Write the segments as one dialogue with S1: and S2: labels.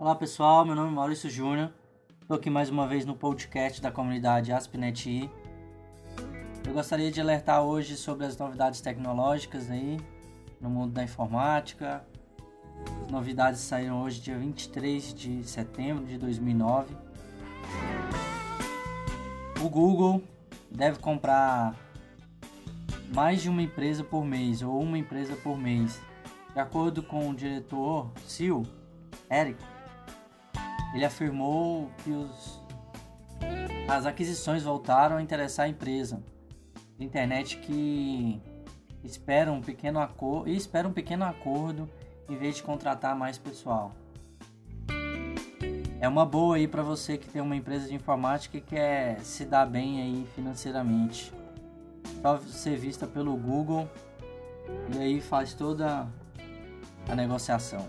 S1: Olá pessoal, meu nome é Maurício Júnior. Estou aqui mais uma vez no podcast da comunidade AspNetI. Eu gostaria de alertar hoje sobre as novidades tecnológicas aí no mundo da informática. As novidades saíram hoje dia 23 de setembro de 2009. O Google deve comprar mais de uma empresa por mês ou uma empresa por mês. De acordo com o diretor CEO, Eric, ele afirmou que os, as aquisições voltaram a interessar a empresa internet que espera um pequeno acordo e espera um pequeno acordo em vez de contratar mais pessoal. É uma boa aí para você que tem uma empresa de informática e quer se dar bem aí financeiramente. Só ser vista pelo Google e aí faz toda a negociação.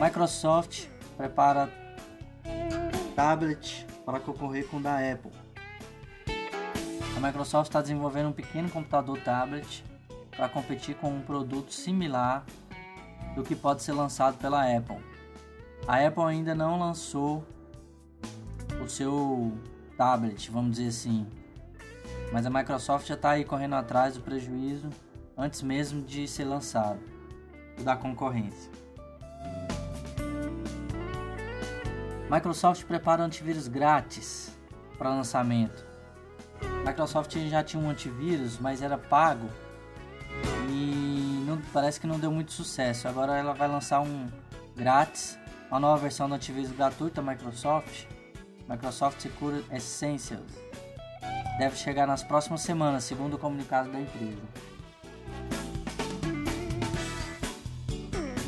S1: Microsoft prepara tablet para concorrer com o da Apple. A Microsoft está desenvolvendo um pequeno computador tablet para competir com um produto similar do que pode ser lançado pela Apple. A Apple ainda não lançou o seu tablet, vamos dizer assim, mas a Microsoft já está aí correndo atrás do prejuízo antes mesmo de ser lançado, da concorrência. Microsoft prepara antivírus grátis para lançamento. Microsoft já tinha um antivírus, mas era pago e não, parece que não deu muito sucesso. Agora ela vai lançar um grátis, uma nova versão do antivírus gratuito da Microsoft, Microsoft Secure Essentials. Deve chegar nas próximas semanas, segundo o comunicado da empresa.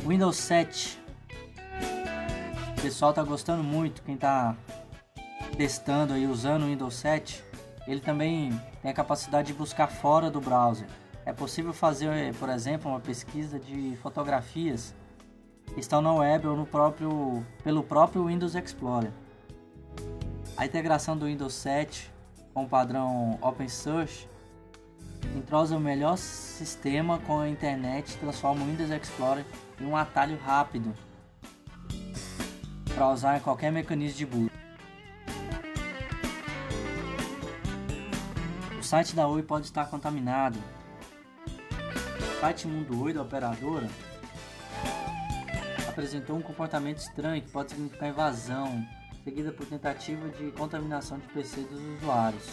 S1: Windows 7 o pessoal tá gostando muito, quem tá testando e usando o Windows 7, ele também tem a capacidade de buscar fora do browser. É possível fazer, por exemplo, uma pesquisa de fotografias que estão na web ou no próprio, pelo próprio Windows Explorer. A integração do Windows 7 com o padrão OpenSearch entrosa o melhor sistema com a internet e transforma o Windows Explorer em um atalho rápido para usar em qualquer mecanismo de boot. O site da Oi pode estar contaminado. O site Mundo Oi da operadora apresentou um comportamento estranho que pode significar invasão, seguida por tentativa de contaminação de PC dos usuários.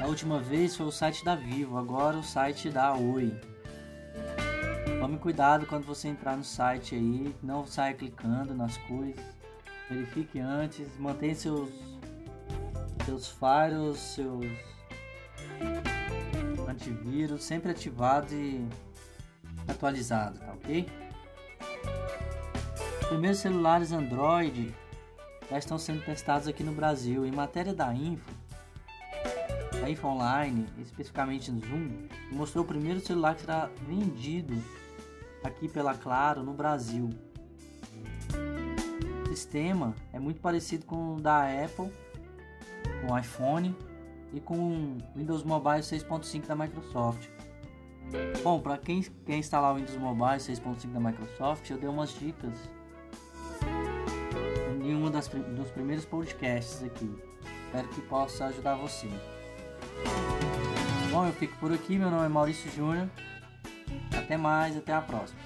S1: A última vez foi o site da Vivo, agora o site da Oi. Tome cuidado quando você entrar no site aí, não saia clicando nas coisas. Verifique antes, mantenha seus seus firewalls, seus antivírus sempre ativados e atualizados, tá ok? Os primeiros celulares Android já estão sendo testados aqui no Brasil. Em matéria da Info, a Info Online, especificamente no Zoom, mostrou o primeiro celular que será vendido aqui pela Claro no Brasil. O sistema é muito parecido com o da Apple, com o iPhone e com o Windows Mobile 6.5 da Microsoft. Bom, para quem quer instalar o Windows Mobile 6.5 da Microsoft, eu dei umas dicas em um dos primeiros podcasts aqui. Espero que possa ajudar você. Bom, eu fico por aqui. Meu nome é Maurício Júnior. Até mais, até a próxima.